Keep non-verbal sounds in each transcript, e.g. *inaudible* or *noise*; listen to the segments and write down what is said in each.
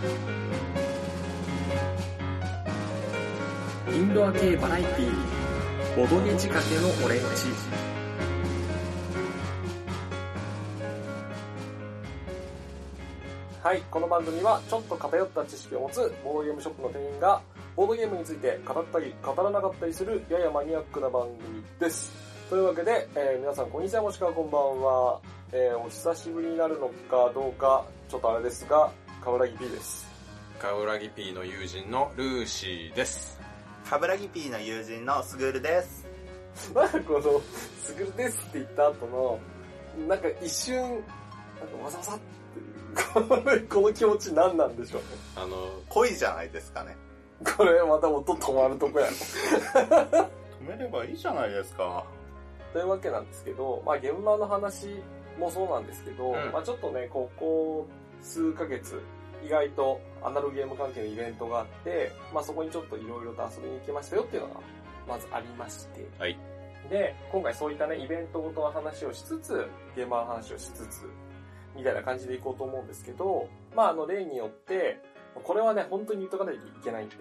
インドア系バラエティー、ボドゲ仕掛けのオレンジ。はい、この番組はちょっと偏った知識を持つボードゲームショップの店員がボードゲームについて語ったり語らなかったりするややマニアックな番組です。というわけで、えー皆さんこんにちはもしくはこんばんは、えーお久しぶりになるのかどうかちょっとあれですが、カブラギ P です。カウラギピーの友人のルーシーです。カブラギピーの友人のスグールです。なんかこの、すぐるですって言った後の、なんか一瞬、なんかわざわざっていう、この気持ち何なんでしょうね。あの、恋じゃないですかね。これまた音止まるとこやろ。止めればいいじゃないですか。というわけなんですけど、まあ現場の話もそうなんですけど、うんまあちょっとね、ここ数ヶ月、意外とアナログゲーム関係のイベントがあって、まあそこにちょっといろいろと遊びに行きましたよっていうのが、まずありまして。はい。で、今回そういったね、イベントごとの話をしつつ、現場の話をしつつ、みたいな感じでいこうと思うんですけど、まああの例によって、これはね、本当に言っとかないといけないんで、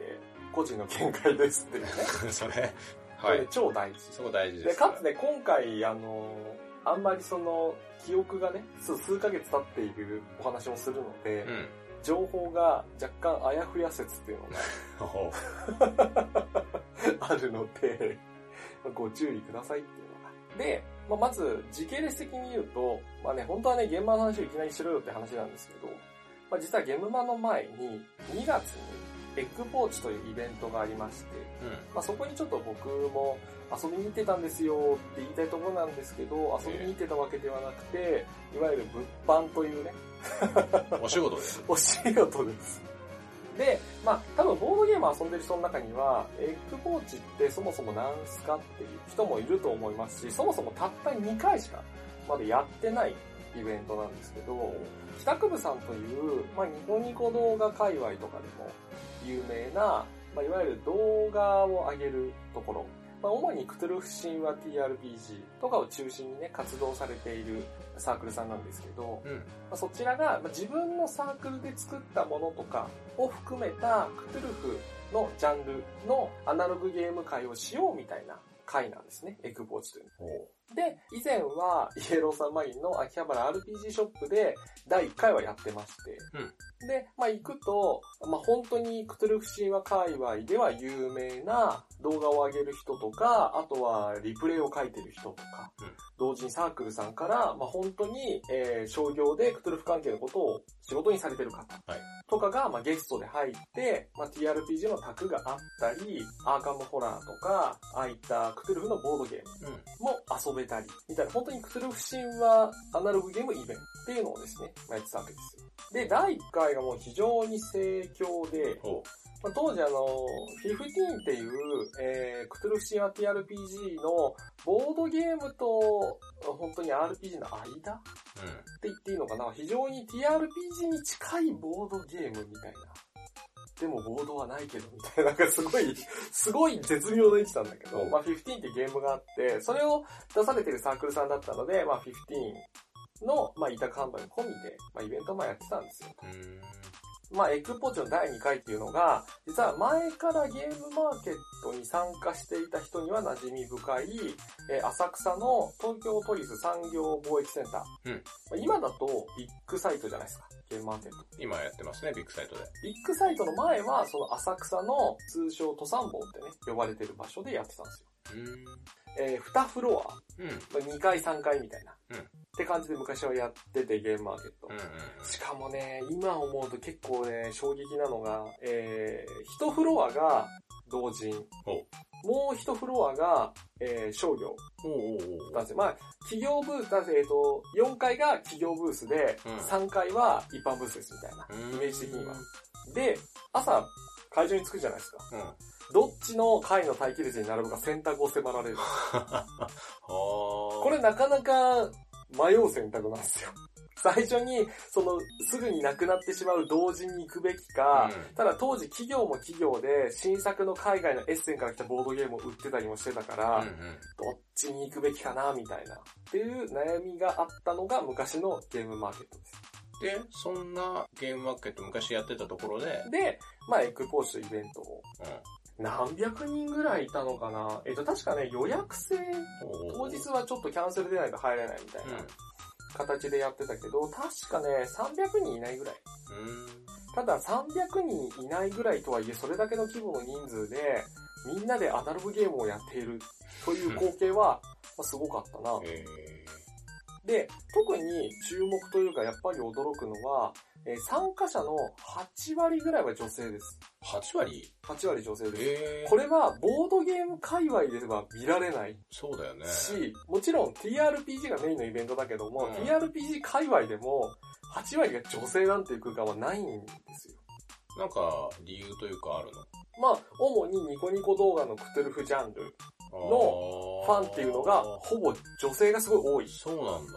個人の見解ですっていうね。*laughs* それ、はい。超大事。そこ大事で。ですかつね、今回、あの、あんまりその、記憶がね、数数ヶ月経っているお話もするので、うん。情報が若干あやふや説っていうのほが *laughs* *laughs* あるので、ご注意くださいっていうのが。で、まあ、まず、時系列的に言うと、まあね、本当はね、現場の話をいきなりしろよって話なんですけど、まあ、実はゲームマの前に、2月に、エッグポーチというイベントがありまして、う。うん。まあ、そこにちょっと僕も遊びに行ってたんですよって言いたいところなんですけど、遊びに行ってたわけではなくて、いわゆる物販というね、*laughs* お仕事です。*laughs* お仕事です。で、まあ、多分ボードゲーム遊んでる人の中には、エッグポーチってそもそも何すかっていう人もいると思いますし、そもそもたった2回しかまだやってないイベントなんですけど、帰宅部さんという、まあ、ニコニコ動画界隈とかでも有名な、まあ、いわゆる動画を上げるところ、まあ、主にクトゥルフ神話 TRPG とかを中心にね、活動されているサークルさんなんですけど、うん。まあそちらがまあ自分のサークルで作ったものとかを含めたクトゥルフのジャンルのアナログゲーム会をしようみたいな会なんですね。エッグポーチというで、以前はイエローサンマリンの秋葉原 RPG ショップで第1回はやってまして、で、まあ行くと、まあ本当にクトゥルフ神話界隈では有名な動画を上げる人とか、あとはリプレイを書いてる人とか、うん同人サークルさんから、まあ本当に、えー商業でクトゥルフ関係のことを仕事にされてる方はいとかが、まあゲストで入って、まあ TRPG の卓があったり、アーカムホラーとか、ああいったクトゥルフのボードゲームうん。も遊べたり、みたいな、本当にクトゥルフ神話アナログゲームイベントっていうのをですね、まあやってたわけですよ。で、第1回がもう非常に盛況で、当時あの、15っていう、えー、クトゥルフ神話 TRPG のボードゲームと、本当に RPG の間ってう。うん。言っていいのかな？非常に TRPG に近いボードゲームみたいな。でもボードはないけど、みたいな、*laughs* なんかすごい、すごい絶妙な位置なんだけど、まあ15ってゲームがあって、それを出されてるサークルさんだったので、まあ15の、まあ委託販売込みで、まあイベントをまあやってたんですよ。うん。まあ Egg Porch の第2回っていうのが、実は前からゲームマーケットに参加していた人には馴染み深い、えー浅草の東京都立産業貿易センター。うんまあ今だとビッグサイトじゃないですか、ゲームマーケット。今やってますね、ビッグサイトで。ビッグサイトの前は、その浅草の通称都産貿ってね、呼ばれてる場所でやってたんですよ。うん。えー、2フロア、うん。まあ2階3階みたいな。うんって感じで昔はやってて、ゲームマーケット。うん。しかもね、今思うと結構ね、衝撃なのが、えー、1フロアが同人。もう1フロアが、えー、商業おうおうおうなんですよ。まあ、企業ブース、だえっ、と、4階が企業ブースで、うん3階は一般ブースですみたいな。うんイメージ的には。で、朝、会場に着くじゃないですか。うん。どっちの階の待機列に並ぶか選択を迫られる。*laughs* はこれなかなか迷う選択なんですよ。*laughs* 最初に、その、すぐになくなってしまう同時に行くべきか、うんただ当時企業も企業で新作の海外のエッセンから来たボードゲームを売ってたりもしてたから、うんうん。どっちに行くべきかな、みたいな。っていう悩みがあったのが昔のゲームマーケットです。で、そんなゲームマーケット昔やってたところで、で、まあエッグポーチとイベントを、う何百人ぐらいいたのかな？えっと、確かね、予約制、ん。当日はちょっとキャンセル出ないと入れないみたいな形でやってたけど、確かね、300人いないぐらい。うん。ただ300人いないぐらいとはいえ、それだけの規模の人数で、みんなでアナログゲームをやっているという光景は、まあすごかったな。えで、特に注目というか、やっぱり驚くのは、えー参加者の8割ぐらいは女性です。ー、8割？8割女性です。えー、これは、ボードゲーム界隈では見られないそうだよね。し、もちろん TRPG がメインのイベントだけども、うん TRPG 界隈でも、8割が女性なんていう空間はないんですよ。なんか、理由というかあるの？まあ、主にニコニコ動画のクトゥルフジャンルのファンっていうのが、ほぼ女性がすごい多い。そうなんだ。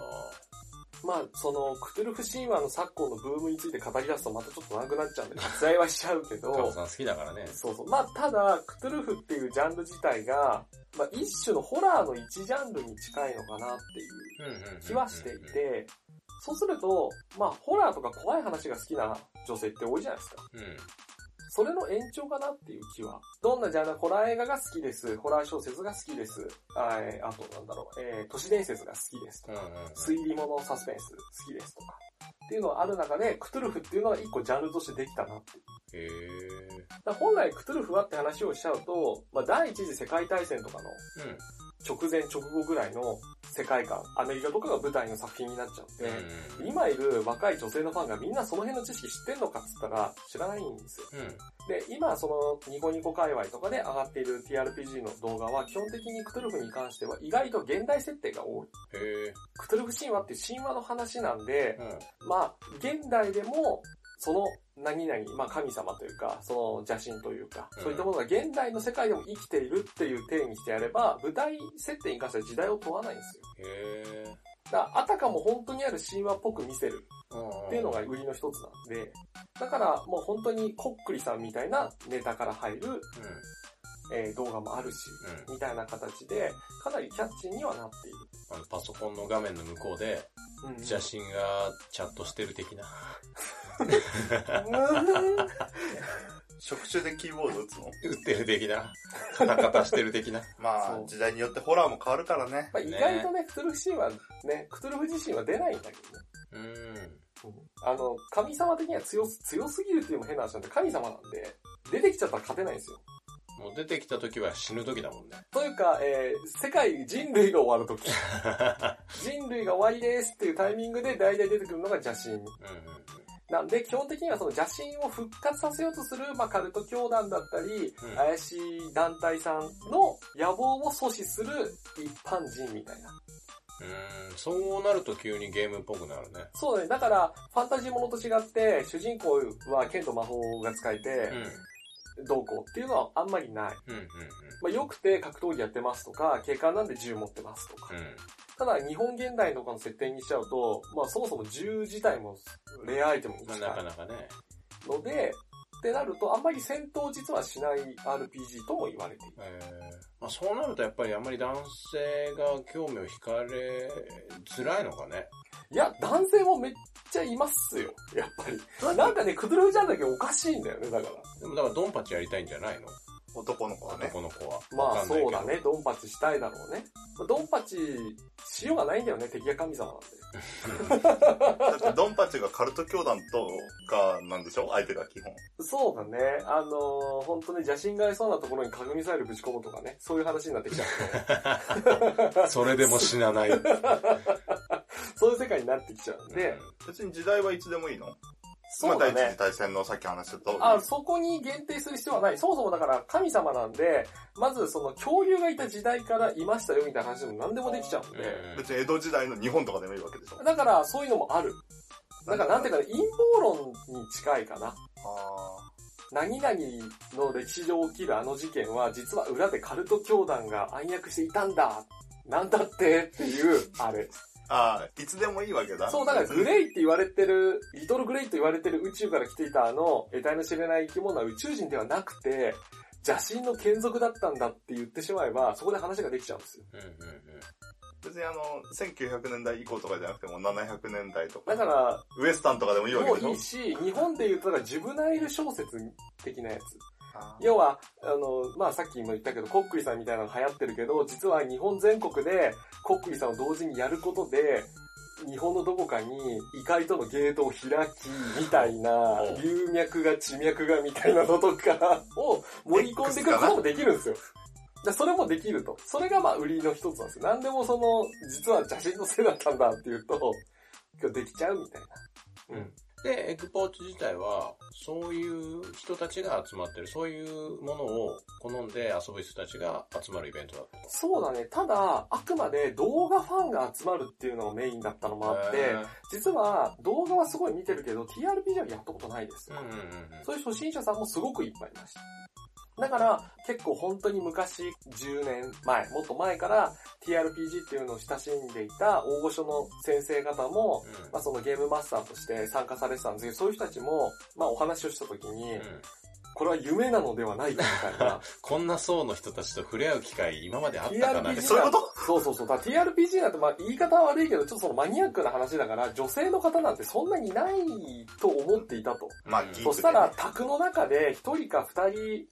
まあ、その、クトゥルフ神話の昨今のブームについて語り出すとまたちょっと長くなっちゃうんで、割愛はしちゃうけど、カモさん好きだからね。そうそう。まあ、ただ、クトゥルフっていうジャンル自体が、まあ、一種のホラーの一ジャンルに近いのかなっていう気はしていて、そうすると、まあ、ホラーとか怖い話が好きな女性って多いじゃないですか。うん。それの延長かなっていう気は。どんなジャンル、ホラー映画が好きです。ホラー小説が好きです。あえーあと、なんだろう、えー都市伝説が好きですとか。推理物サスペンス好きですとか。っていうのがある中で、クトゥルフっていうのが一個ジャンルとしてできたなって。へだ本来クトゥルフはって話をしちゃうと、まあ、第一次世界大戦とかのー。うん。直前直後ぐらいの世界観、アメリカとかが舞台の作品になっちゃうんで、うん今いる若い女性のファンがみんなその辺の知識知ってんのかっつったら知らないんですよ。うん。で、今そのニコニコ界隈とかで上がっている TRPG の動画は基本的にクトゥルフに関しては意外と現代設定が多い。クトゥルフ神話って神話の話なんで、うん。まあ、現代でも、その何々、まあ神様というか、その邪神というか、うん。そういったものが現代の世界でも生きているっていう体にしてやれば、舞台設定に関しては時代を問わないんですよ。へえ。だあたかも本当にある神話っぽく見せる。うんっていうのが売りの一つなんで、だからもう本当にこっくりさんみたいなネタから入る、えー動画もあるし、うん。うん。みたいな形で、かなりキャッチーにはなっている。あの、パソコンの画面の向こうで、うん写真がチャットしてる的な。うん職種でキーボード打つの？打ってる的な。カタカタしてる的な。まあ時代によってホラーも変わるからね。まあ、意外とね、クトゥルフ神話、ね、クトゥルフ自身は出ないんだけどね。うん。あの、神様的には強す、強すぎるっていうのも変な話なんで、神様なんで、出てきちゃったら勝てないんですよ。もう出てきた時は死ぬ時だもんね。というか、えー、世界、人類が終わるとき。*laughs* 人類が終わりですっていうタイミングで大体出てくるのが邪神。うんうんなんで、基本的にはその邪神を復活させようとする、まあ、カルト教団だったり、うん怪しい団体さんの野望を阻止する一般人みたいな。うん。うん。そうなると急にゲームっぽくなるね。そうだね。だから、ファンタジーものと違って、主人公は剣と魔法が使えてう、ん。どうこうっていうのはあんまりない。うんうんまあ、よくて格闘技やってますとか、警官なんで銃持ってますとか。うん。うん。ただ、日本現代とかの設定にしちゃうと、まあ、そもそも銃自体もレアアイテムにまあなか近いなかね。ので、ってなると、あんまり戦闘実はしない RPG とも言われている。えーまあ、そうなるとやっぱりあんまり男性が興味を惹かれづらいのかね。いや、男性もめっちゃいますよ、やっぱり。なんかね、クドゥルフジャンだけおかしいんだよね、だから。でもだからドンパチやりたいんじゃないの？男の子はね。男の子は。まあそうだね、。ドンパチしたいだろうね。まあドンパチしようがないんだよね、敵が神様なんで。だってドンパチがカルト教団とかなんでしょ？相手が基本。そうだね、あのー、本当に邪神がいそうなところに核ミサイルぶち込むとかね、そういう話になってきちゃう *laughs* それでも死なない。と、*laughs* そういう世界になってきちゃうんで、別に時代はいつでもいいの？そうだねまあ第一次。大戦のさっき話した通り。あ、そこに限定する必要はない。そもそもだから神様なんで、まずその恐竜がいた時代からいましたよみたいな話でも何でもできちゃうんで、別に江戸時代の日本とかでもいいわけでしょだからそういうのもある。だからなんていうかね、陰謀論に近いかな。あ何々の歴史上起きるあの事件は実は裏でカルト教団が暗躍していたんだ。なんだってっていう、あれ。ーあー、いつでもいいわけだ。そう、だからグレイって言われてる、リトルグレイと言われてる宇宙から来ていたあの、得体の知れない生き物は宇宙人ではなくて、邪神の眷属だったんだって言ってしまえば、そこで話ができちゃうんですよ。うんうんうん別にあの、1900年代以降とかじゃなくても700年代とか、だから、ウエスタンとかでもいいわけもでしょ？ういいし、日本で言うと、だからジュブナイル小説的なやつ。要は、あの、まあ、さっきも言ったけど、コックリさんみたいなのが流行ってるけど、実は日本全国でコックリさんを同時にやることで、日本のどこかに異界とのゲートを開き、みたいな流脈が地脈がみたいなのとかを盛り込んでいくこともできるんですよ。じゃそれもできると。それがまあ売りの一つなんですよ。なんでもその、実は写真のせいだったんだっていうと、今日できちゃうみたいな。うん。で、エッグポーチ自体は、そういう人たちが集まってる、そういうものを好んで遊ぶ人たちが集まるイベントだったと。そうだね。ただ、あくまで動画ファンが集まるっていうのがメインだったのもあって、実は動画はすごい見てるけど、TRPG はやったことないですうん。うんうんうん。そういう初心者さんもすごくいっぱいいました。だから、結構本当に昔、10年前、もっと前から TRPG っていうのを親しんでいた大御所の先生方も、まあそのゲームマスターとして参加されてたんですけど、そういう人たちも、まあお話をした時に、うんうんこれは夢なのではないかみたいな。*laughs* こんな層の人たちと触れ合う機会今まであったかなそういうこと？そうそうそう。TRPG なんてまあ言い方は悪いけど、ちょっとそのマニアックな話だから、女性の方なんてそんなにいないと思っていたと。まあ、ねそしたら、宅の中で一人か二人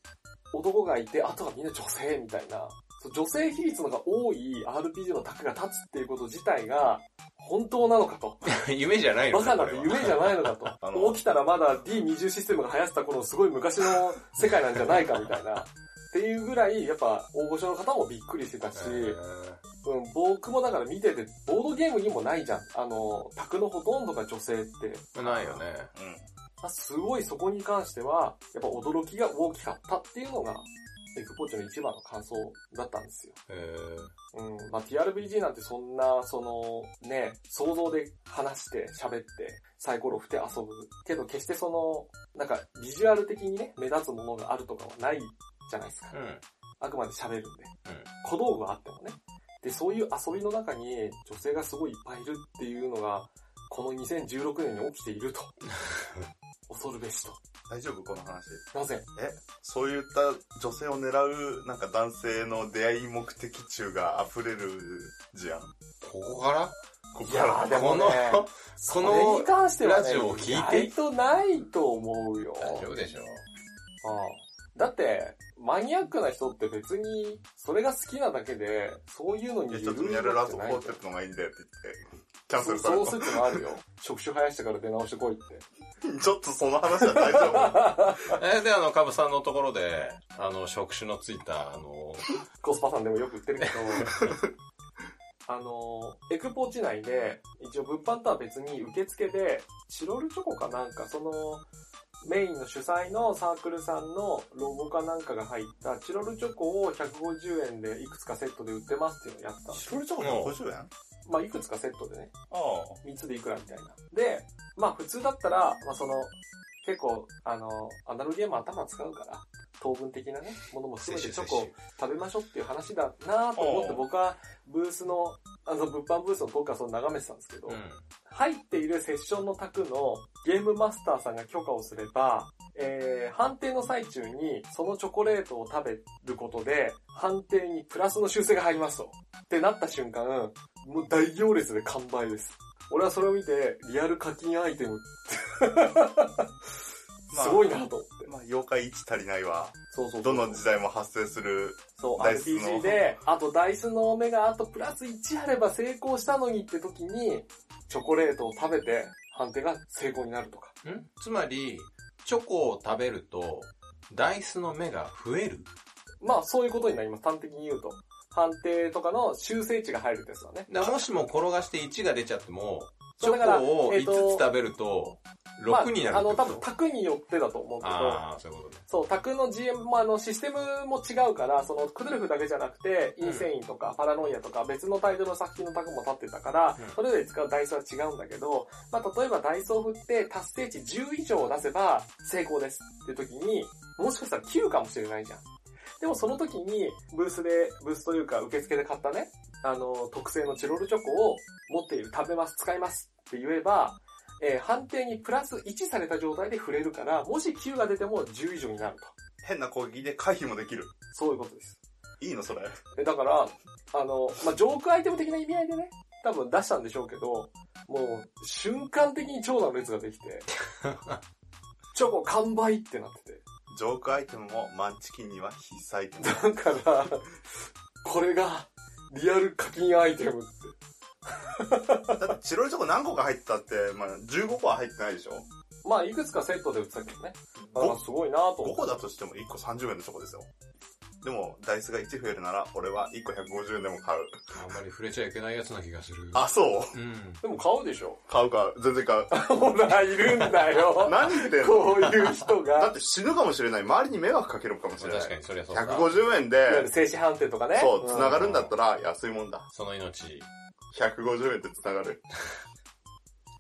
男がいて、あとはみんな女性みたいな。女性比率のが多い RPG の卓が立つっていうこと自体が、本当なのかと。な。*laughs* 夢じゃないのバカな夢じゃないのかと。*laughs* 起きたらまだ D20 システムが流行ってた頃のすごい昔の世界なんじゃないかみたいな。っていうぐらい、やっぱ大御所の方もびっくりしてたし、*laughs* うん、僕もだから見てて、ボードゲームにもないじゃん。あの、卓のほとんどが女性って。ないよね。うん。あすごいそこに関しては、やっぱ驚きが大きかったっていうのが、エクポーチの一番の感想だったんですよ。へーうん。まあ、TRPG なんてそんな、その、ね、想像で話して、喋って、サイコロ振って遊ぶ。けど決してその、なんか、ビジュアル的にね、目立つものがあるとかはないじゃないですか。うん。あくまで喋るんで。うん小道具はあってもね。で、そういう遊びの中に女性がすごいいっぱいいるっていうのが、この2016年に起きていると。*laughs* 恐るべしと。大丈夫この話。なぜ？そういった女性を狙う、なんか男性の出会い目的中が溢れるじゃん。ここから？ここいやーでもねこの、それに関してはね、ラジオを聞いて？意外とないと思うよ。大丈夫でしょ。うんだって、マニアックな人って別に、それが好きなだけで、そういうのにいや、ちょっとニャルラートがってないコーテットのがいいんだよって言って、キャンセそうルされた。そう説もあるよ。職種生やしてから出直してこいって。*laughs* ちょっとその話は大丈夫。*laughs* えーで、あの、カブさんのところで、あの、職種のついた、あの、コスパさんでもよく売ってるけど、*laughs* あの、エクポーチ内で、一応物販とは別に受付で、チロルチョコかなんか、その、メインの主催のサークルさんのロゴかなんかが入ったチロルチョコを150円でいくつかセットで売ってますっていうのをやったんです一人ちょこ50円？あまあ、いくつかセットでね、あ。3つでいくらみたいな。で、まあ普通だったら、まあその、結構、あの、アナログゲーム頭使うから、糖分的なね、ものも含めてチョコ食べましょうっていう話だなと思って僕はブースの、あの物販ブースの遠くからその眺めてたんですけど、うん。入っているセッションの卓のゲームマスターさんが許可をすれば、えー、判定の最中にそのチョコレートを食べることで、判定にプラスの修正が入りますと。ってなった瞬間、もう大行列で完売です。俺はそれを見て、リアル課金アイテム、*laughs* まあすごいなと思って。まあ、妖怪1足りないわ。そうそうどの時代も発生する。そう、RPG で、あとダイスの目があとプラス1あれば成功したのにって時に、チョコレートを食べて、判定が成功になるとか。ん？つまり、チョコを食べると、ダイスの目が増える？まあ、そういうことになります。端的に言うと。判定とかの修正値が入るってやつだね。もしも転がして1が出ちゃっても、チョコを5えっとつ食べると、まあ6になるあの、多分、卓によってだと思うけど、ああ、そういうことね。そう、卓の GM、まあ、あの、システムも違うから、その、クドゥルフだけじゃなくて、うんインセインとか、パラノイアとか、別のタイトルの作品の卓も立ってたから、うんそれぞれ使うダイスは違うんだけど、まあ、例えばダイスを振って、達成値10以上を出せば、成功ですっていう時に、もしかしたら9かもしれないじゃん。でもその時に、ブースで、ブースというか、受付で買ったね、あの、特製のチロルチョコを持っている、食べます、使いますって言えば、えー判定にプラス1された状態で触れるから、もし9が出ても10以上になると。変な攻撃で回避もできる。そういうことです。いいのそれ？えだから、あの、まあ、ジョークアイテム的な意味合いでね、多分出したんでしょうけど、もう、瞬間的に長蛇の列ができて、*laughs* チョコ完売ってなってて。ジョークアイテムもマンチキンには必須アイテム。だから、これが、リアル課金アイテムって。だってチロルチョコ何個か入ってたって、まあ15個は入ってないでしょ？まあ、いくつかセットで売ってたけどね。だからすごいなと思 ?5 って。個だとしても1個30円のチョコですよ。でも、ダイスが1増えるなら、俺は1個150円でも買う。あんまり触れちゃいけないやつな気がする。あ、そう？うん。でも買うでしょ。買うか、全然買う。ほら、いるんだよ。何言ってんのこういう人だがっ。て死ぬかもしれない。周りに迷惑かけるかもしれない。確かにそりゃそうだ。150円いわゆるで、静止判定とかね。そう、ん繋がるんだったら安いもんだ。その命。150円で繋がる。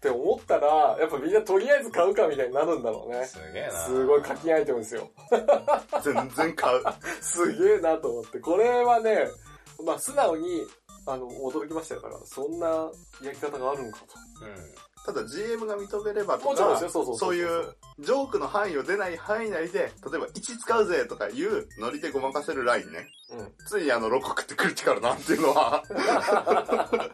って思ったら、やっぱみんなとりあえず買うかみたいになるんだろうね。すげえな。すごい課金アイテムですよ。*laughs* 全然買う。*laughs* すげえなと思って。これはね、まあ素直に、あの、驚きましたから、そんなやり方があるのかうん。ただ GM が認めればと。とかもちろんですよ、、そうそうそういう、ジョークの範囲を出ない範囲内で、例えば1使うぜとかいうノリでごまかせるラインね。うん。ついにあのロコクってクリティカルなんていうのは、*laughs*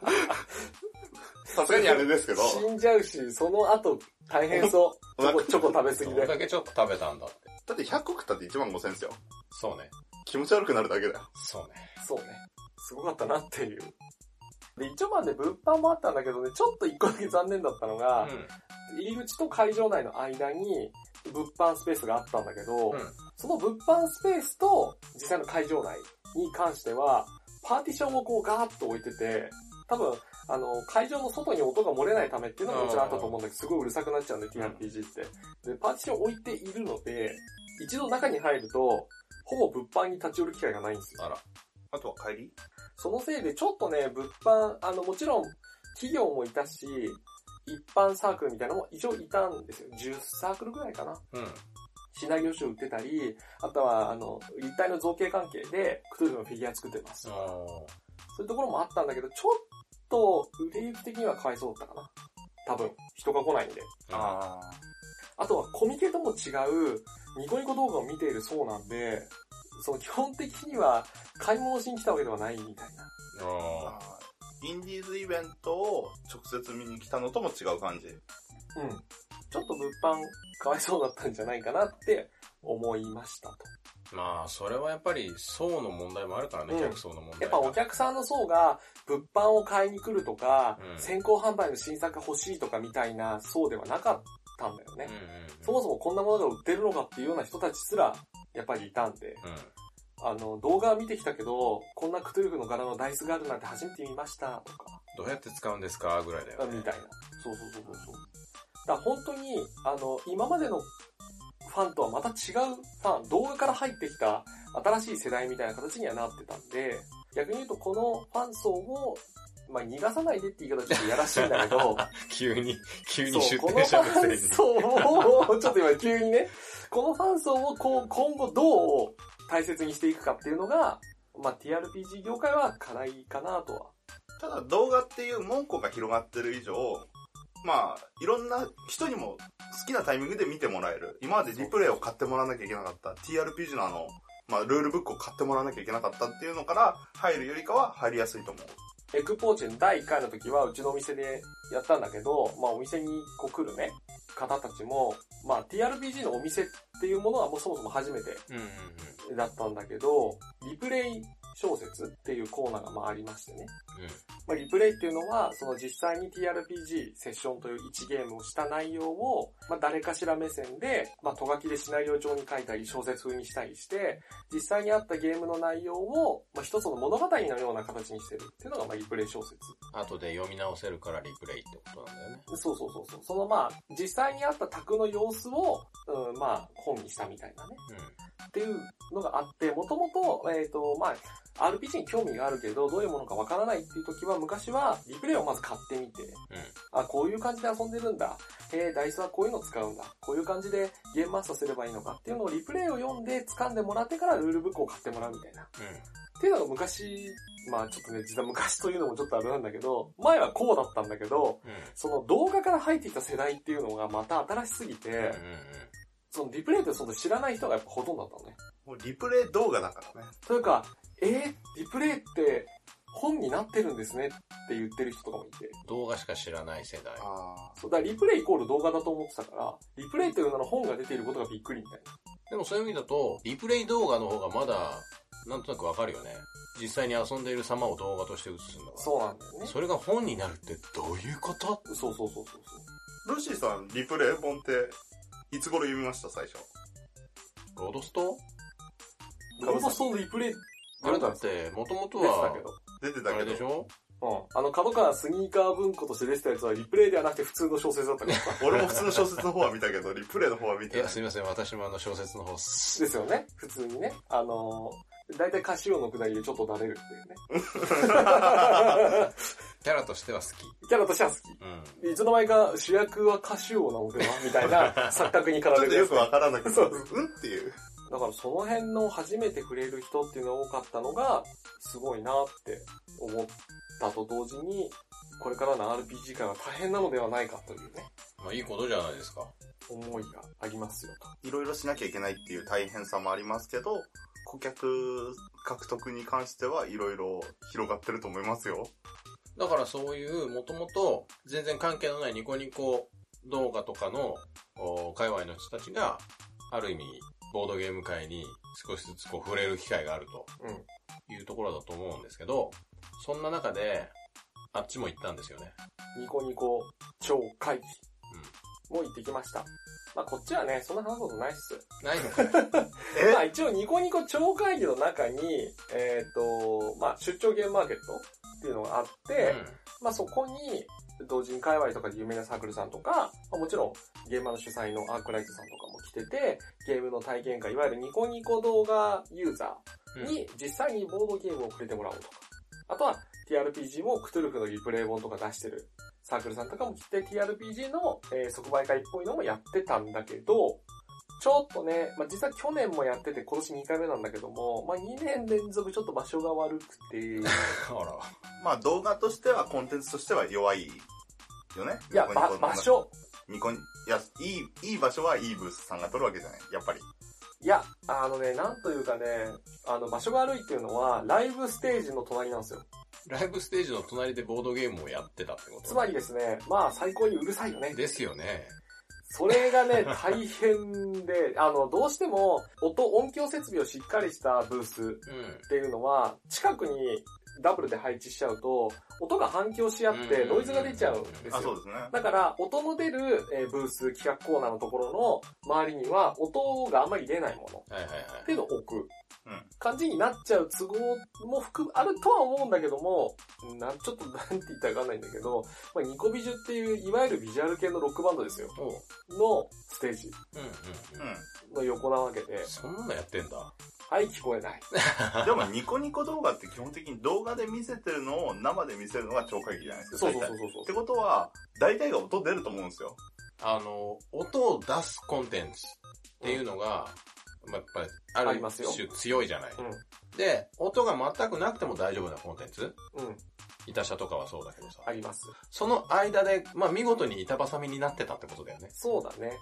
さすがにあれですけど、死んじゃうし、その後、大変そう。*laughs* チョコ、チョコ食べ過ぎで。どれだけちょっと食べたんだって。だって100個食ったって1万5千ですよ。そうね。気持ち悪くなるだけだよ。そうね。そうね。すごかったなっていう。で、一応まあね、物販もあったんだけどね、ちょっと一個だけ残念だったのが、うん。入り口と会場内の間に物販スペースがあったんだけど、うん。その物販スペースと実際の会場内に関しては、パーティションをこうガーッと置いてて、多分、あの、会場の外に音が漏れないためっていうのがもちろんあったと思うんだけど、すごいうるさくなっちゃうんで、TRPG って。で、パーティションを置いているので、一度中に入ると、ほぼ物販に立ち寄る機会がないんですよ。あら。あとは帰り？そのせいでちょっとね、物販、あの、もちろん企業もいたし、一般サークルみたいなのも一応いたんですよ。10サークルぐらいかな。うん。シナリオ集売ってたり、あとは、あの、立体の造形関係で、クトゥルフのフィギュア作ってます。あそういうところもあったんだけど、ちょっと、売れ行き的にはかわいそうだったかな。多分、人が来ないんで。あ。ああとは、コミケとも違う、ニコニコ動画を見ているそうなんで、その基本的には、買い物しに来たわけではないみたいな。ああ。インディーズイベントを直接見に来たのとも違う感じ。うん。ちょっと物販、かわいそうだったんじゃないかなって思いましたと。まあ、それはやっぱり層の問題もあるからね、うん客層の問題が。やっぱお客さんの層が物販を買いに来るとか、うん先行販売の新作が欲しいとかみたいな層ではなかったんだよね。うんうんうん。そもそもこんなものが売ってるのかっていうような人たちすら、やっぱりいたんで、うん。あの、動画は見てきたけど、こんなクトゥルフの柄のダイスがあるなんて初めて見ましたとか、どうやって使うんですかぐらいだよね。みたいな。そうそうそうそうそう。だ本当に、あの、今までのファンとはまた違うファン、動画から入ってきた新しい世代みたいな形にはなってたんで、逆に言うとこのファン層を、まあ、逃がさないでって言い方ちょっとやらしいんだけど、*laughs* 急に、急に出このフ店者のくせにァン。層を、ちょっと今急にね、このファン層をこう今後どう大切にしていくかっていうのが、まあ、TRPG 業界は課題かなとは。ただ動画っていう門戸が広がってる以上、まあ、いろんな人にも好きなタイミングで見てもらえる。今までリプレイを買ってもらわなきゃいけなかった。TRPG のあの、まあ、ルールブックを買ってもらわなきゃいけなかったっていうのから入るよりかは入りやすいと思う。エクポーチェの第1回の時はうちのお店でやったんだけど、まあお店にこう来るね、方たちも、まあ TRPG のお店っていうものはもうそもそも初めて。だったんだけど、リプレイ小説っていうコーナーがまあありましてね。まあ、リプレイっていうのは、その実際に TRPG セッションという1ゲームをした内容を、まあ、誰かしら目線で、まあ、とがきでシナリオ上に書いたり、小説風にしたりして、実際にあったゲームの内容を、まあ、一つの物語のような形にしてるっていうのが、まあ、リプレイ小説。後で読み直せるからリプレイってことなんだよね。そうそうそうそう。そのまあ、実際にあった卓の様子を、うん、まあ、本にしたみたいなね。っていうのがあって、もともと、えっ、と、まあ、RPG に興味があるけど、どういうものかわからないっていう時は、昔はリプレイをまず買ってみて、うん。うん。あ、こういう感じで遊んでるんだ。へえ、ダイスはこういうの使うんだ。こういう感じでゲームマスターすればいいのかっていうのをリプレイを読んで掴んでもらってからルールブックを買ってもらうみたいな。っていうのが昔、まあちょっとね、実は昔というのもちょっとあれなんだけど、前はこうだったんだけど、うん。うん。その動画から入ってきた世代っていうのがまた新しすぎて、うんうんそのリプレイってその知らない人がやっぱほとんどだったのね。もうリプレイ動画だからね。というか、えー、リプレイって本になってるんですねって言ってる人とかもいて。動画しか知らない世代。あそう、だからリプレイイコール動画だと思ってたから、リプレイという名の本が出ていることがびっくりみたいな。でもそういう意味だと、リプレイ動画の方がまだ、なんとなくわかるよね。実際に遊んでいる様を動画として映すんだから。そうなんだよね。それが本になるってどういうこと？そうそうそうそうールーシーさん、リプレイ本って、いつ頃読みました、最初？ロードストそう。ロードストーンのリプレイ？あれだって、もともと出てたはけ、ど。出てたけど。あれでしょ？うん。あの、角川スニーカー文庫として出てたやつはリプレイではなくて普通の小説だったからさ。*laughs* 俺も普通の小説の方は見たけど、リプレイの方は見いてないや、。すみません。私もあの小説の方っす。ですよね。普通にね。あのー、だいたいカシオのくだりでちょっとだれるっていうね。*laughs* キャラとしては好き。キャラとしては好うん。き。いつの間にか主役はカシオなのではみたいな *laughs* 錯覚に駆られるやつちょっとよくわからなくて、そううんっていう。だからその辺の初めて触れる人っていうのが多かったのが、すごいなって思ったと同時に、これからの RPG 界は大変なのではないかというね、まあいいことじゃないですか。思いがありますよと。いろいろしなきゃいけないっていう大変さもありますけど、顧客獲得に関してはいろいろ広がってると思いますよ。だからそういう、もともと全然関係のないニコニコ動画とかの、お界隈の人たちが、ある意味、ボードゲーム界に少しずつこう触れる機会があるとうん。いうところだと思うんですけど、そんな中で、あっちも行ったんですよね。ニコニコ超会議も行ってきました。まあこっちはね、そんな話すことないっす。ないの？か *laughs* まあ一応ニコニコ超会議の中に、えっ、と、まあ出張ゲームマーケットっていうのがあって、まあそこに、同人界隈とかで有名なサークルさんとか、まあ、もちろんゲーマーの主催のアークライトさんとかも来てて、ゲームの体験会、いわゆるニコニコ動画ユーザうん。ーに実際にボードゲームを触れてもらおうとか。あとは TRPG もクトゥルフのリプレイ本とか出してるサークルさんとかも来て TRPG の、えー即売会っぽいのもやってたんだけど、ちょっとね、まあ、実は去年もやってて今年2回目なんだけども、まあ、2年連続ちょっと場所が悪くて、*laughs* あら。まあ動画としては、コンテンツとしては弱いよね。いや、場所、ニコニ、いや、いい、いい場所はいいブースさんが取るわけじゃない。やっぱり。いや、あのね、なんというかね、あの、場所が悪いっていうのは、ライブステージの隣なんですよ。ライブステージの隣でボードゲームをやってたってこと？つまりですね、まあ、最高にうるさいよね。ですよね。それがね、大変で、あの、どうしても、音、音響設備をしっかりしたブースうん。っていうのは、近くにダブルで配置しちゃうと、音が反響し合ってうんノイズが出ちゃうんですあ、そうよ。ですね。だから、音の出る、えーブース、企画コーナーのところの周りには、音があんまり出ないものっていうのを置く。うん。感じになっちゃう都合も含む、あるとは思うんだけども、なん、ちょっと *laughs* なんて言ったらわかんないんだけど、まあ、ニコビジュっていう、いわゆるビジュアル系のロックバンドですよ。のステージうんうんうん。うの横なわけで、そんなのやってんだ。はい、聞こえない。ん。*laughs* でもニコニコ動画って基本的に動画で見せてるのを生で見せるのが超会議じゃないですか。そうそうそうそうそう。ってことは、大体が音出ると思うんですよ。あの、音を出すコンテンツっていうのが、まあやっぱりある種強いじゃない。うで、音が全くなくても大丈夫なコンテンツ？ん。うん。いた車とかはそうだけどさ。あります。その間で、まあ見事に板挟みになってたってことだよね。そうだね。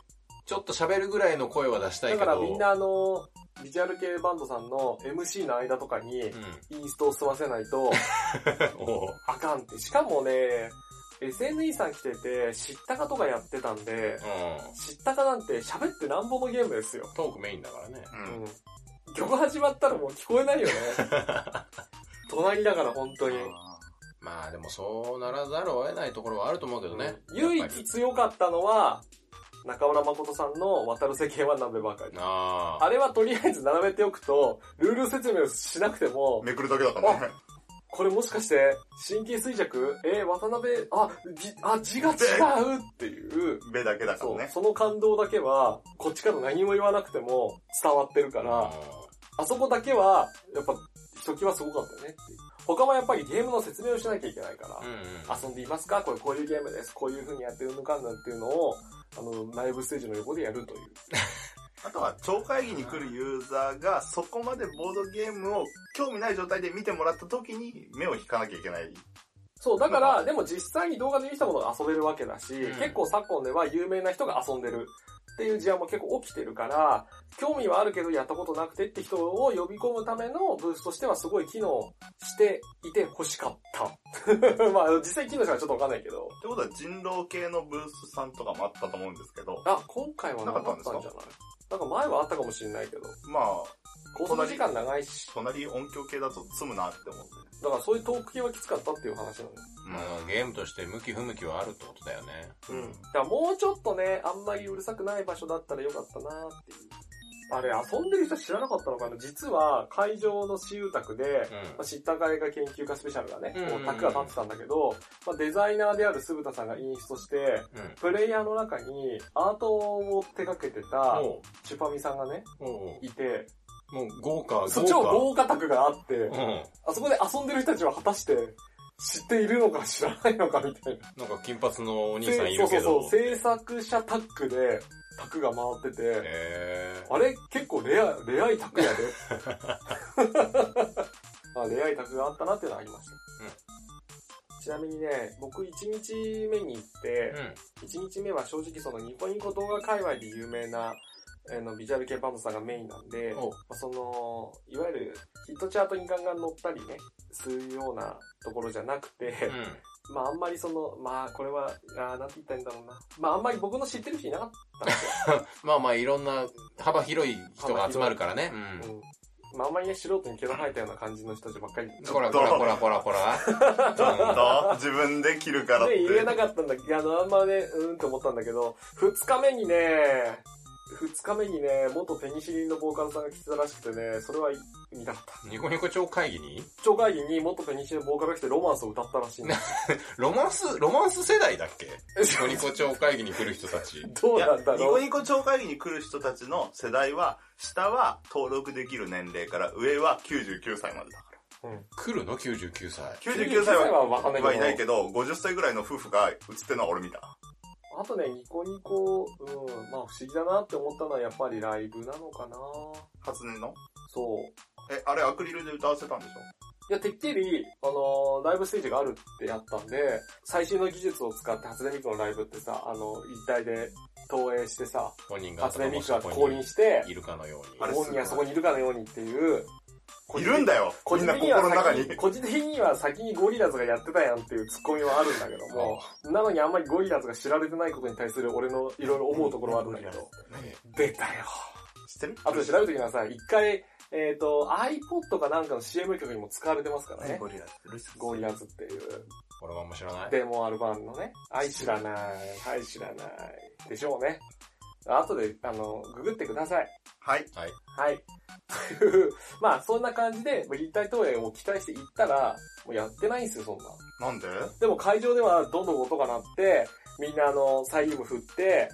ちょっと喋るぐらいの声は出したいけど。だからみんなあの、ビジュアル系バンドさんの MC の間とかに、うインストを済ませないと、*laughs* あかんって。しかもね、SNE さん来てて、知ったかとかやってたんで、うん。知ったかなんて喋ってなんぼのゲームですよ。トークメインだからね。うん。うん。曲始まったらもう聞こえないよね。*laughs* 隣だから本当に。まあでもそうならざるを得ないところはあると思うけどね。唯やっぱり一強かったのは、中村誠さんの渡る世間は鍋ばかり。ああ。あれはとりあえず並べておくと、ルール説明をしなくても、めくるだけだからね。これもしかして、神経衰弱？えー、渡辺、あ、じ、あ、字が違うっていう、目だけだからね。その感動だけは、こっちから何も言わなくても伝わってるから、あそこだけは、やっぱ、ひときわすごかったよねっていう。他はやっぱりゲームの説明をしなきゃいけないからうん、うん。遊んでいますか？これこういうゲームです。こういう風にやってうんぬか？んぬんっていうのを、あの、ライブステージの横でやるという。*laughs* あとは、超会議に来るユーザーが、そこまでボードゲームを興味ない状態で見てもらった時に、目を引かなきゃいけない。そう、だかまあら、でも実際に動画で見たものが遊べるわけだし、うん結構昨今では有名な人が遊んでるっていう事案も結構起きてるから、興味はあるけどやったことなくてって人を呼び込むためのブースとしてはすごい機能していて欲しかった。*laughs* まあ実際機能したらちょっとわかんないけど。ってことは人狼系のブースさんとかもあったと思うんですけど、あ、今回はなかったんじゃない？なんか前はあったかもしれないけど。まあ、交通時間長いし。隣音響系だと積むなって思って。だからそういうトーク系はきつかったっていう話なのよ。まあ、ゲームとして向き不向きはあるってことだよね。うん。だからもうちょっとね、あんまりうるさくない場所だったらよかったなっていう。あれ、遊んでる人知らなかったのかな？実は、会場の私有宅で、まあ、知ったか映画研究家スペシャルがね、うんうんうんこう卓が立ってたんだけど、まあ、デザイナーである鈴田さんがインストして、うん。プレイヤーの中にアートを手掛けてたチュパミさんがね、いて、もう豪華、豪華。そっちを豪華卓があって、うん。あそこで遊んでる人たちは果たして知っているのか知らないのかみたいな。なんか金髪のお兄さんいるけど。そうそうそう、制作者タッグで、タクが回ってて、へあれ結構レア、レアいタクやで。*laughs* あレアいタクがあったなっていうのがありました。ちなみにね、僕1日目に行ってー。、1日目は正直そのニコニコ動画界隈で有名な、あの、ビジュアル系バンドさんがメインなんで、その、いわゆるヒットチャートにガンガン乗ったりね、するようなところじゃなくて、うん。まああんまりその、まあこれは、あーなんて言ったらいいんだろうな。まああんまり僕の知ってる人いなかったんですよ。*laughs* まあまあ、いろんな幅広い人が集まるからね。うん。うん。まああんまりね、素人に毛の生えたような感じの人たちばっかり。こらこらこらこらこら。*laughs* ちょっと、自分で切るからって。ね、言えなかったんだけど、あの、あんまね、うーんって思ったんだけど、二日目にね、二日目にね、元ペニシリンのボーカルさんが来てたらしくてね、それは見たかった。ニコニコ超会議に？超会議に元ペニシリンのボーカルが来てロマンスを歌ったらしいんだ。*laughs* ロマンス、ロマンス世代だっけ？ニコニコ超会議に来る人たち。どうなんだろう。ニコニコ超会議に来る人たちの世代は、下は登録できる年齢から上は99歳までだから。うん。来るの ?99 歳。99歳はわかんないけど。はいないけど、50歳ぐらいの夫婦が映ってるのは俺見た。あとね、ニコニコ、うん、まあ不思議だなって思ったのはやっぱりライブなのかな初音の？そう。え、あれアクリルで歌わせたんでしょ？いや、てっきり、あのーライブステージがあるってやったんで、最新の技術を使って初音ミクのライブってさ、あの、一体で投影してさ、本人が初音ミクが降臨して、いるかのように。あれ本人がそこにいるかのようにっていう、いるんだよ個みんな人的には心の中に先。個人的には先にゴリラズがやってたやんっていうツッコミはあるんだけども、なのにあんまりゴリラズが知られてないことに対する俺のいろいろ思うところはあるんだけど、ね出たよ。知ってる？あとで調べてください。一回、えっ、と、iPod かなんかの CM 曲にも使われてますからね。ゴリラズ。ゴリラズっていう。俺はあんま知らない。デモアルバムのね。愛知らない。はい、知らない。でしょうね。後で、あの、ググってください。はい。はい。はい。という、まあ、そんな感じで、立体投影を期待していったら、もうやってないんですよ、そんな。なんで？でも会場ではどんどん音が鳴って、みんなあの、サイリウム振って、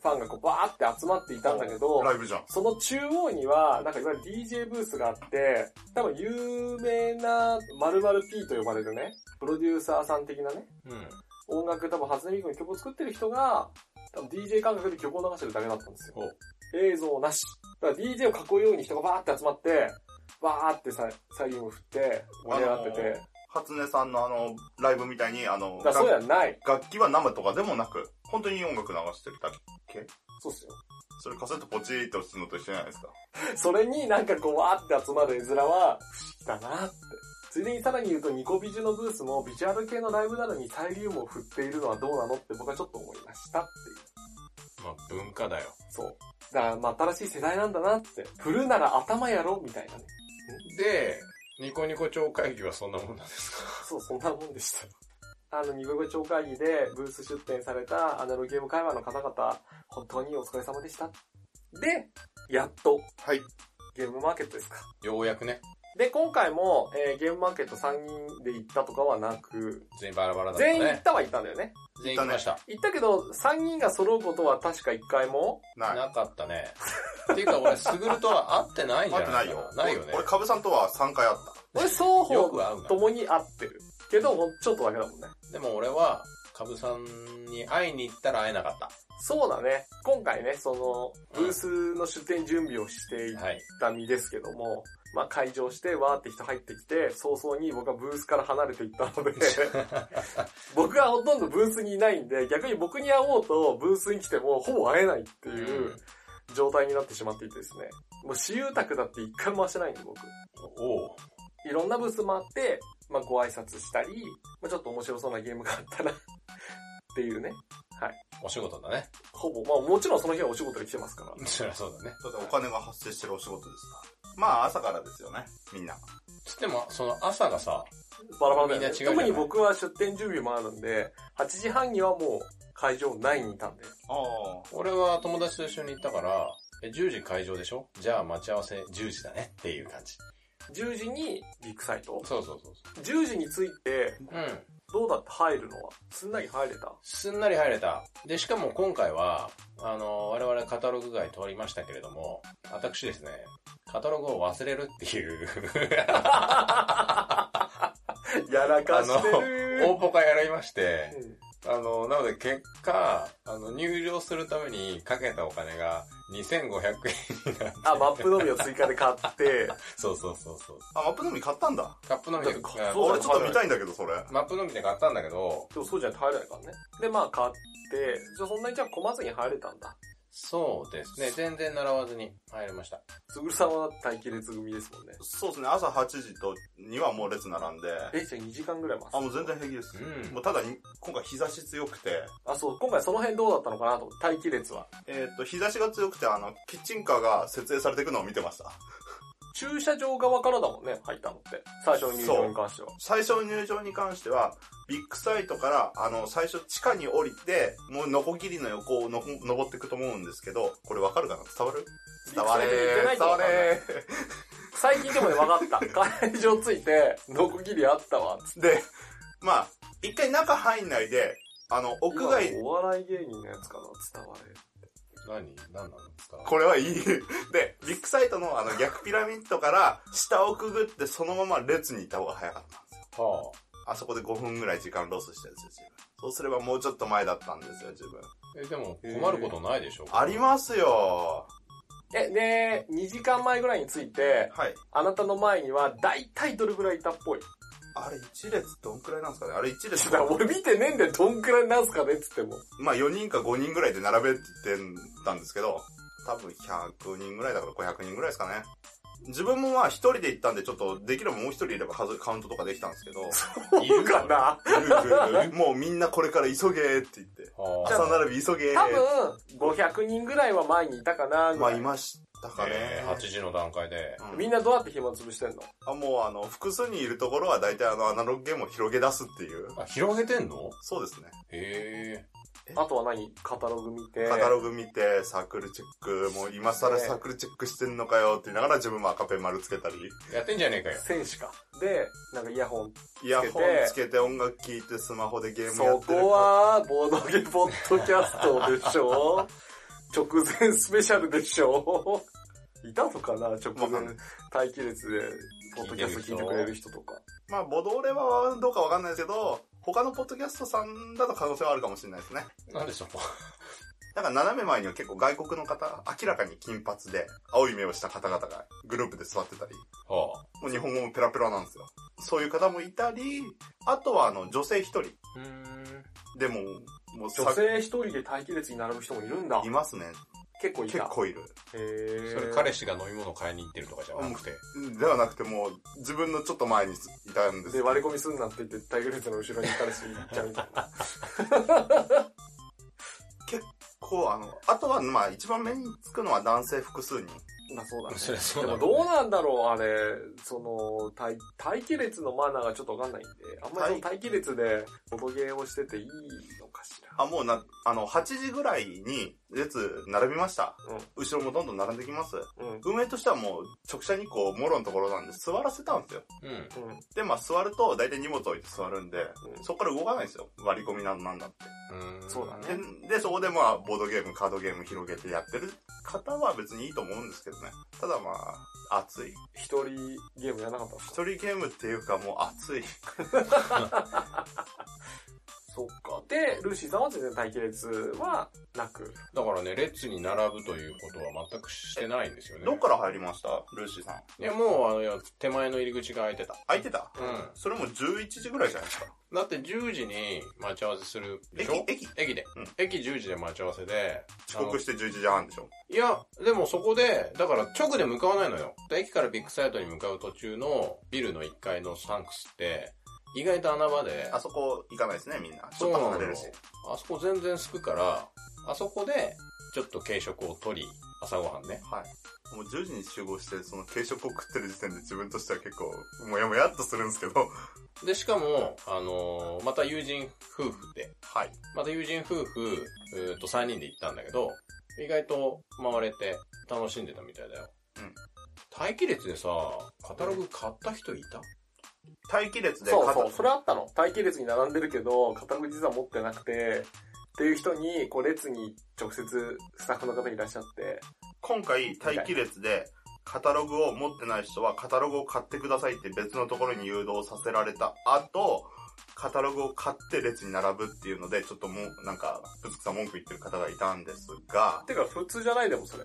ファンがこうバーって集まっていたんだけど、ライブじゃん。その中央には、なんかいわゆる DJ ブースがあって、多分有名な〇〇 P と呼ばれるね、プロデューサーさん的なね、うん。音楽多分初音ミクの曲を作ってる人が、多分 DJ 感覚で曲を流してるだけだったんですよ。映像なし。だから DJ を囲うように人がバーって集まって、バーってサイサイリウム振って盛り上がってて、初音さんのあの、ライブみたいに、あの、だそうやんない。楽器は生とかでもなく、本当に音楽流してるだけ？そうっすよ。それカセットポチーって押すのと一緒じゃないですか。*laughs* それになんかこうわーって集まる絵面は不思議だなって。ついでにさらに言うとニコビジュのブースもビジュアル系のライブなのにサイリウムを振っているのはどうなのって僕はちょっと思いましたっていう。まあ、文化だよ。そう。だからまあ新しい世代なんだなって。振るなら頭やろみたいなね。で、ニコニコ超会議はそんなもんなんですか？そう、そんなもんでした。あの、ニコニコ超会議でブース出展されたアナログゲーム会話の方々、本当にお疲れ様でした。で、やっとはい。ゲームマーケットですか。ようやくね、で、今回も、えーゲームマーケット3人で行ったとかはなく、全員バラバラだったね。全員行ったは行ったんだよね。全員行きました。行ったけど、3人が揃うことは確か1回も、ない。なかったね。*laughs* っていうか俺、スグルとは会ってないんじゃない会ってないよ。ないよね。俺、カブさんとは3回会った。俺双よ方く会うな。共に合ってる。けど、ちょっとだけだもんね。でも俺は、カブさんに会いに行ったら会えなかった。そうだね。今回ね、その、ブースの出店準備をしていっはい。た身ですけども、まあ会場してわーって人入ってきて、早々に僕はブースから離れていったので、*laughs* 僕はほとんどブースにいないんで、逆に僕に会おうとブースに来てもほぼ会えないっていう状態になってしまっていてですね。もう私有宅だって一回も回してないんで僕。おういろんなブース回って、まあご挨拶したり、まあちょっと面白そうなゲームがあったら *laughs* っていうね。お仕事だね。ほぼ、まあもちろんその日はお仕事で来てますから。*laughs* そりゃそうだね。だってお金が発生してるお仕事ですから。まあ朝からですよね、みんな。つっても、その朝がさ、バラバラだよね。みんな違うじゃない？特に僕は出店準備もあるんで、8時半にはもう会場内にいたんで。ああ。俺は友達と一緒に行ったから、え、10時会場でしょ？じゃあ待ち合わせ10時だねっていう感じ。10時にビッグサイト？そうそうそう10時に着いて。うん。どうだって入るのは？すんなり入れた？すんなり入れた。で、しかも今回は、あの、我々カタログ外通りましたけれども、私ですね、カタログを忘れるっていう、*laughs* やらかしてる。大ポカやりまして、うんあの、なので結果、あの、入場するためにかけたお金が2500円になって。あ、マップのみを追加で買って、*laughs* そうそうそうそう。あ、マップのみ買ったんだ。カップのみで、だってあそう俺ちょっと見たいんだけど、それ。マップのみで買ったんだけど、でもそうじゃないと入れないからね。で、まあ買って、じゃあそんなにじゃあ混まずに入れたんだ。そうですね、全然習わずに入れました。つぐるさんは待機列組ですもんね。そうですね、朝8時とにはもう列並んで。え、じゃあ2時間ぐらい待つあ、もう全然平気です。うんもうただに、今回日差し強くて、あ、そう、今回その辺どうだったのかなと思って、待機列は。えっ、と、日差しが強くて、あの、キッチンカーが設営されていくのを見てました。駐車場側からだもんね、入ったのって。最初の入場に関しては。最初の入場に関しては、ビッグサイトから、あの、最初地下に降りて、もうノコギリの横をのこ登っていくと思うんですけど、これわかるかな？伝わる？伝われー伝われ最近でもね、分かった。*laughs* 会場着いて、ノコギリあったわ、で、まあ、一回中入んないで、あの、屋外、お笑い芸人のやつかな、伝われ。何？何なんですかこれはいい。*laughs* で、ビッグサイトのあの逆ピラミッドから下をくぐってそのまま列に行った方が早かったんですよ。はあ。あそこで5分ぐらい時間ロスしたやつですよ、自分。そうすればもうちょっと前だったんですよ、自分。え、でも困ることないでしょありますよ。え、で、2時間前ぐらいに着いて、はい。あなたの前には、だいたいどれぐらいいたっぽい？あれ1列どんくらいなんですかね？あれ1列 *laughs* 俺見てねえんで、どんくらいなんすかねっつっても。まあ4人か5人ぐらいで並べって言ってたんですけど、多分100人ぐらいだから500人ぐらいですかね。自分もまあ一人で行ったんでちょっとできればもう一人いれば数カウントとかできたんですけど、*laughs* いるかな？もうみんなこれから急げーって言って、朝並び急げー多分、500人ぐらいは前にいたかな、ぐまあ。いましたかねえ。ー、8時の段階で。うんみんなどうやって暇つぶしてんの？あもうあの、複数にいるところは大体あの、アナログゲームを広げ出すっていう。あ、広げてんの？そうですね。へあとは何？カタログ見て？カタログ見て、サークルチェック、もう今更サークルチェックしてんのかよって言いながら自分も赤ペン丸つけたり、え。やってんじゃねえかよ。戦士か。で、なんかイヤホン。イヤホンつけて音楽聴いてスマホでゲームやそってる。こは、ボードゲポッドキャストでしょ？直前スペシャルでしょ *laughs* いたのかな？直前待機列で、ポッドキャスト聞いてくれる人とか。まあ、ボドレはどうかわかんないですけど、他のポッドキャストさんだと可能性はあるかもしれないですね。なんでしょう。だから斜め前には結構外国の方、明らかに金髪で、青い目をした方々がグループで座ってたり、はあ。もう日本語もペラペラなんですよ。そういう方もいたり、あとはあの女性一人。でも、もうさ女性一人で待機列に並ぶ人もいるんだい。ますね。結構いた。結構いる。へーそれ彼氏が飲み物買いに行ってるとかじゃなくて。ではなくてもう、自分のちょっと前にいたんですで、割り込みすんなって言って、待機列の後ろに彼氏行っちゃうみたいな。こう、あの、あとは、まあ、一番目につくのは男性複数人。まあそうだね。でもどうなんだろう、あれ、その、待待機列のマナーがちょっとわかんないんで、あんまりその待機列でボドゲーをしてていいのかしら。あ、もうな、あの、8時ぐらいに列並びました。後ろもどんどん並んできます。うん。うん。運営としてはもう直射日光もろのところなんで座らせたんですよ。うん。うん。で、まあ座ると大体荷物置いて座るんで、うんそこから動かないんですよ。割り込みなんなんだって。うんそうだねで、でそこでまあボードゲーム、カードゲーム広げてやってる方は別にいいと思うんですけどね。ただまあ、暑い。一人ゲームやらなかったんですか？一人ゲームっていうかもう暑い。*laughs* そそっか。で、ルーシーさんは全然待機列はなく。だからね、列に並ぶということは全くしてないんですよね。どっから入りました？ルーシーさん。いや、もう、あのいや、手前の入り口が開いてた。空いてた？うん。それも11時ぐらいじゃないですか。だって10時に待ち合わせするでしょ？駅？駅？駅で、うん駅10時で待ち合わせで。遅刻して11時半でしょ。いや、でもそこで、だから直で向かわないのよ。駅からビッグサイトに向かう途中のビルの1階のサンクスって、意外と穴場で、あそこ行かないですね、みんな。ちょっと離れるし。あそこ全然空くから、あそこで、ちょっと軽食を取り、朝ごはんね。はい。もう10時に集合して、その軽食を食ってる時点で自分としては結構、もやもやっとするんですけど。で、しかも、あのーまた友人夫婦で、はい。また友人夫婦、えーと3人で行ったんだけど、意外と回れて楽しんでたみたいだよ。うん。待機列でさ、カタログ買った人いた？待機列でそうそう、片それあったの。待機列に並んでるけど、カタログ実は持ってなくて、っていう人に、こう、列に直接スタッフの方いらっしゃって、今回待機列で、カタログを持ってない人はカタログを買ってくださいって別のところに誘導させられた後、カタログを買って列に並ぶっていうので、ちょっともう、なんか、ぶつくさん文句言ってる方がいたんですが、てか普通じゃないでもそれ。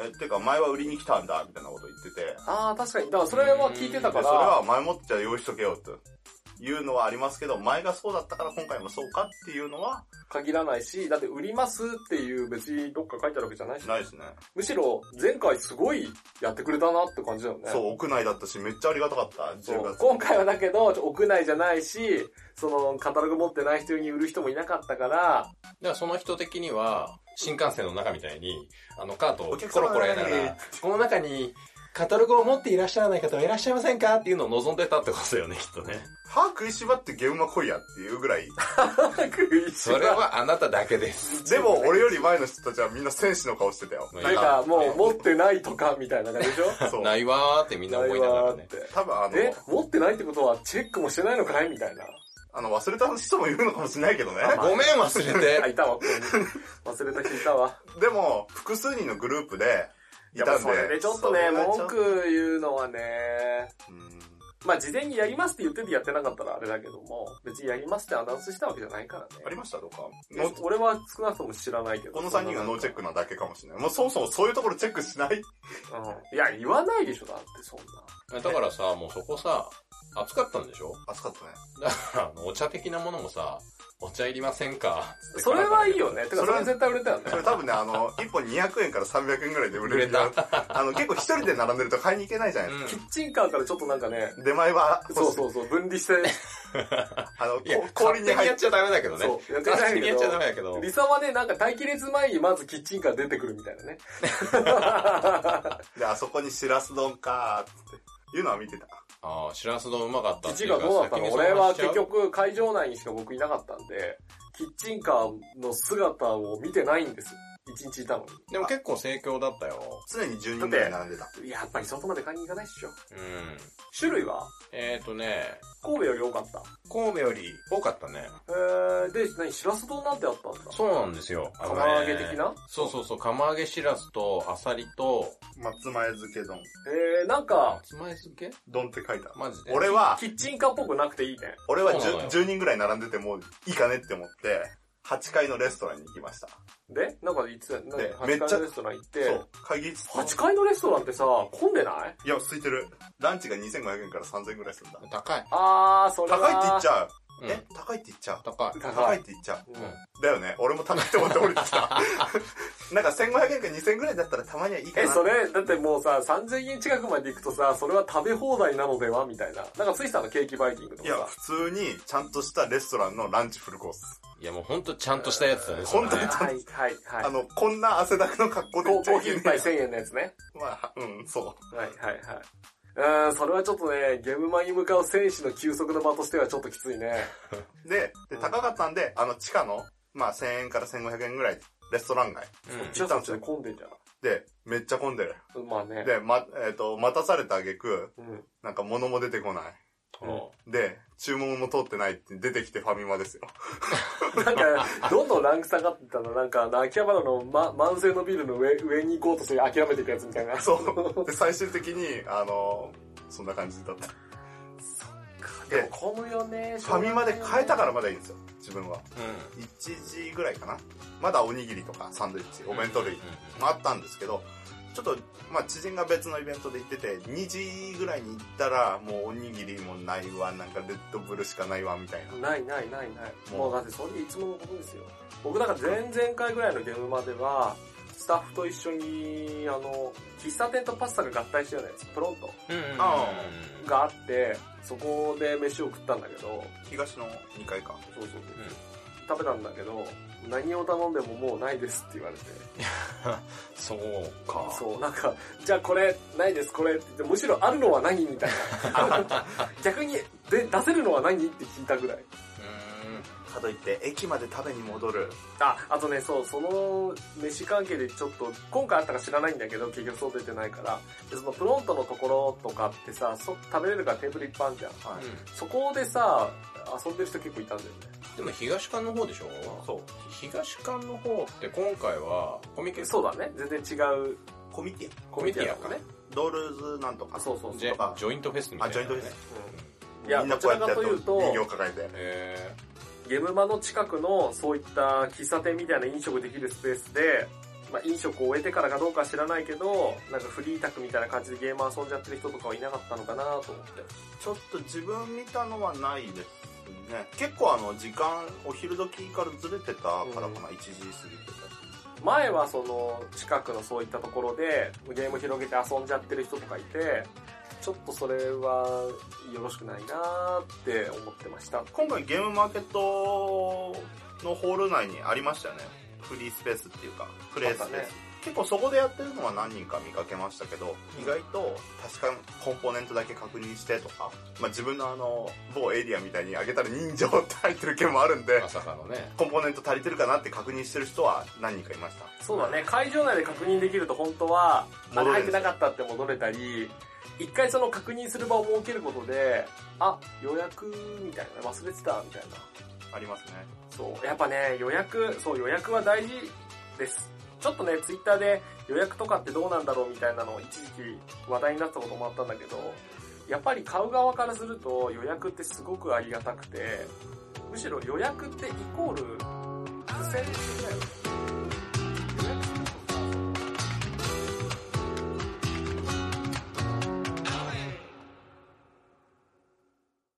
え、てか前は売りに来たんだ、みたいなこと言ってて、ああ、確かに。だからそれは聞いてたかでそれはら、前もってじゃあ用意しとけよっていうのはありますけど、前がそうだったから今回もそうかっていうのは限らないし、だって売りますっていう別にどっか書いてあるわけじゃないし、ないですね。むしろ前回すごいやってくれたなって感じだよね。そう、屋内だったし、めっちゃありがたかった、10そう月。今回はだけど、屋内じゃないし、その、カタログ持ってない人に売る人もいなかったから、だからその人的には、新幹線の中みたいに、あの、カートをコロコロやりながら、この中に、カタログを持っていらっしゃらない方はいらっしゃいませんか？っていうのを望んでたってことだよね、きっとね。歯食いしばってゲームは来いやっていうぐらい。*laughs* それはあなただけです。でも、俺より前の人たちはみんな戦士の顔してたよ。なんかもう持ってないとかみたいな感じでしょ？そう。ないわーってみんな思いながらね。多分あの、え、持ってないってことはチェックもしてないのかい？みたいな。あの、忘れた人もいるのかもしれないけどね。ごめん忘あ、れて。いたわ。ここに忘れた人いたわ。でも、複数人のグループで、いたんで。やっぱそれでちょっとね、文句言うのはね、うんまあ事前にやりますって言っててやってなかったらあれだけども、別にやりますってアナウンスしたわけじゃないからね。ありました？とか？の俺は少なくとも知らないけど。この3人がノーチェックなだけかもしれない。もうそもそもそういうところチェックしない？うん。いや、言わないでしょ、だってそんな。だからさ、もうそこさ、暑かったんでしょ？熱かったね。だから、あの、お茶的なものもさ、お茶いりませんか？それはいいよね。てか、それは絶対売れたよねそ。れ多分ね、あの、1本200円から300円ぐらいで売れる売れたあの、結構一人で並んでると買いに行けないじゃないですうんキッチンカーからちょっとなんかね、か。出前は？そうそうそう、分離して、あの、*laughs* 氷に入っやっちゃダメだけどね。そうやっちゃダメだやっちゃダメだけど。リサはね、なんか待機列前にまずキッチンカー出てくるみたいなね。*laughs* で、あそこにしらす丼かーっていうのは見てた。ああ、しらす丼うまかったっていうかカーどうだったの？俺は結局会場内にしか僕いなかったんで、キッチンカーの姿を見てないんです。一日いたのでも結構盛況だったよ。常に10人ぐらい並んでた。に。やっぱり外まで買いに行かないっしょ。うん。種類は？えっ、ー、とね、神戸より多かった。神戸より多かったね。えー、で、何、しらす丼なんてあったんだ？そうなんですよ。あのね釜揚げ的な？そうそうそう、釜揚げしらすと、アサリと、松前漬け丼。えー、なんか、松前漬け？丼って書いた。マジで？俺は、キッチンカーっぽくなくていいね。俺はそうなのよ 10, 10人ぐらい並んでてもいいかねって思って、8階のレストランに行きました。で、なんかいつ、なんで8めっちゃ階のレストラン行って、そう。会議室と8階のレストランってさ、混んでない？いや、空いてる。ランチが2500円から3000円ぐらいするんだ。高い。あー、それは。高いって言っちゃう。うんえ高いって言っちゃう？高い。高いって言っちゃう？うんだよね。俺も高いって思って降りてきた。*laughs* なんか1500円か2000円ぐらいだったらたまにはいいかえ、な。それ、だってもうさ、3000円近くまで行くとさ、それは食べ放題なのでは？みたいな。なんかスイさんのケーキバイキングといや、か普通にちゃんとしたレストランのランチフルコース。いやもうほんとちゃんとしたやつだね、それね本当にさ。はい、はい、はい。あの、こんな汗だくの格好でコ行っちゃいけないコーヒー一杯1000円のやつね。まあ、うん、そう。はい、はい、はい。うーん、それはちょっとね、ゲームマンに向かう選手の休息の場としてはちょっときついね。*laughs* で、で高かったんで、あの、地下の、まあ、1000円から1500円ぐらい、レストラン街。うんちょっとで混んでんじゃで、めっちゃ混んでる。ん。まあね。で、ま、えっ、と、待たされた挙句、うん。なんか物も出てこない。うんで、注文も通ってないって出てきてファミマですよ。*laughs* なんか、どんどんランク下がってたの、なんか、秋葉原の、ま、満線のビルの上、上に行こうとして諦めていくやつみたいな。そう。*laughs* で、最終的に、あのそんな感じだった。でも混むよね。ファミマで買えたからまだいいんですよ。自分は。うん。1時ぐらいかな。まだおにぎりとかサンドイッチ、お弁当類うんもあったんですけど、ちょっと、まあ知人が別のイベントで行ってて、2時ぐらいに行ったら、もうおにぎりもないわ、なんかレッドブルしかないわ、みたいな。ないないないない。もうもうだってそれいつものことですよ。僕だから前々回ぐらいのゲームまでは、スタッフと一緒に、あの、喫茶店とパスタが合体したようなやつ、プロントうんうん。あがあって、そこで飯を食ったんだけど、東の2階か。そうそうそう。食べたんだけど、何を頼んでももうないですって言われて。*laughs* そうか。そう、なんか、じゃあこれ、ないです、これって言って、むしろあるのは何みたいな。*laughs* 逆にで、出せるのは何って聞いたぐらい。うかといって、駅まで食べに戻る。あ、あとね、そう、その飯関係でちょっと、今回あったか知らないんだけど、結局そう出てないから、でそのプロントのところとかってさ、そ食べれるからテーブルいっぱいあるじゃん。はい。ん。そこでさ、遊んでる人結構いたんだよね。でも東館の方でしょ？そう。東館の方って今回はコミケ？そうだね、全然違うコミティコミティアかね。ドールズなんとか。あそうそうそう。ジとかェジョイントフェスみたいあ、な、ジョイントです。いやみんなこうやってやどちらかというと人形抱えて。えゲームマの近くのそういった喫茶店みたいな飲食できるスペースで、まあ、飲食を終えてからかどうかは知らないけど、なんかフリータクみたいな感じでゲーム遊んじゃってる人とかはいなかったのかなと思って。ちょっと自分見たのはないですね。結構あの、時間、お昼時からずれてたからかな、うん1時過ぎてたし。前はその近くのそういったところでゲーム広げて遊んじゃってる人とかいて、ちょっとそれはよろしくないなーって思ってました。今回ゲームマーケットのホール内にありましたよね。フリースペースっていうか、プレイスペース。結構そこでやってるのは何人か見かけましたけど、意外と確かコンポーネントだけ確認してとか、まあ自分のあの、某エリアみたいに上げたら人情って入ってる件もあるんでま、さかのね。コンポーネント足りてるかなって確認してる人は何人かいました。そうだね、会場内で確認できると本当は、あ戻れる入ってなかったって戻れたり、一回その確認する場を設けることで、あ、予約みたいな、忘れてたみたいな。ありますね。そう、やっぱね、予約、そう、予約は大事です。ちょっとね、ツイッターで予約とかってどうなんだろうみたいなのを一時期話題になったこともあったんだけど、やっぱり買う側からすると予約ってすごくありがたくて、むしろ予約ってイコール、付箋だよね。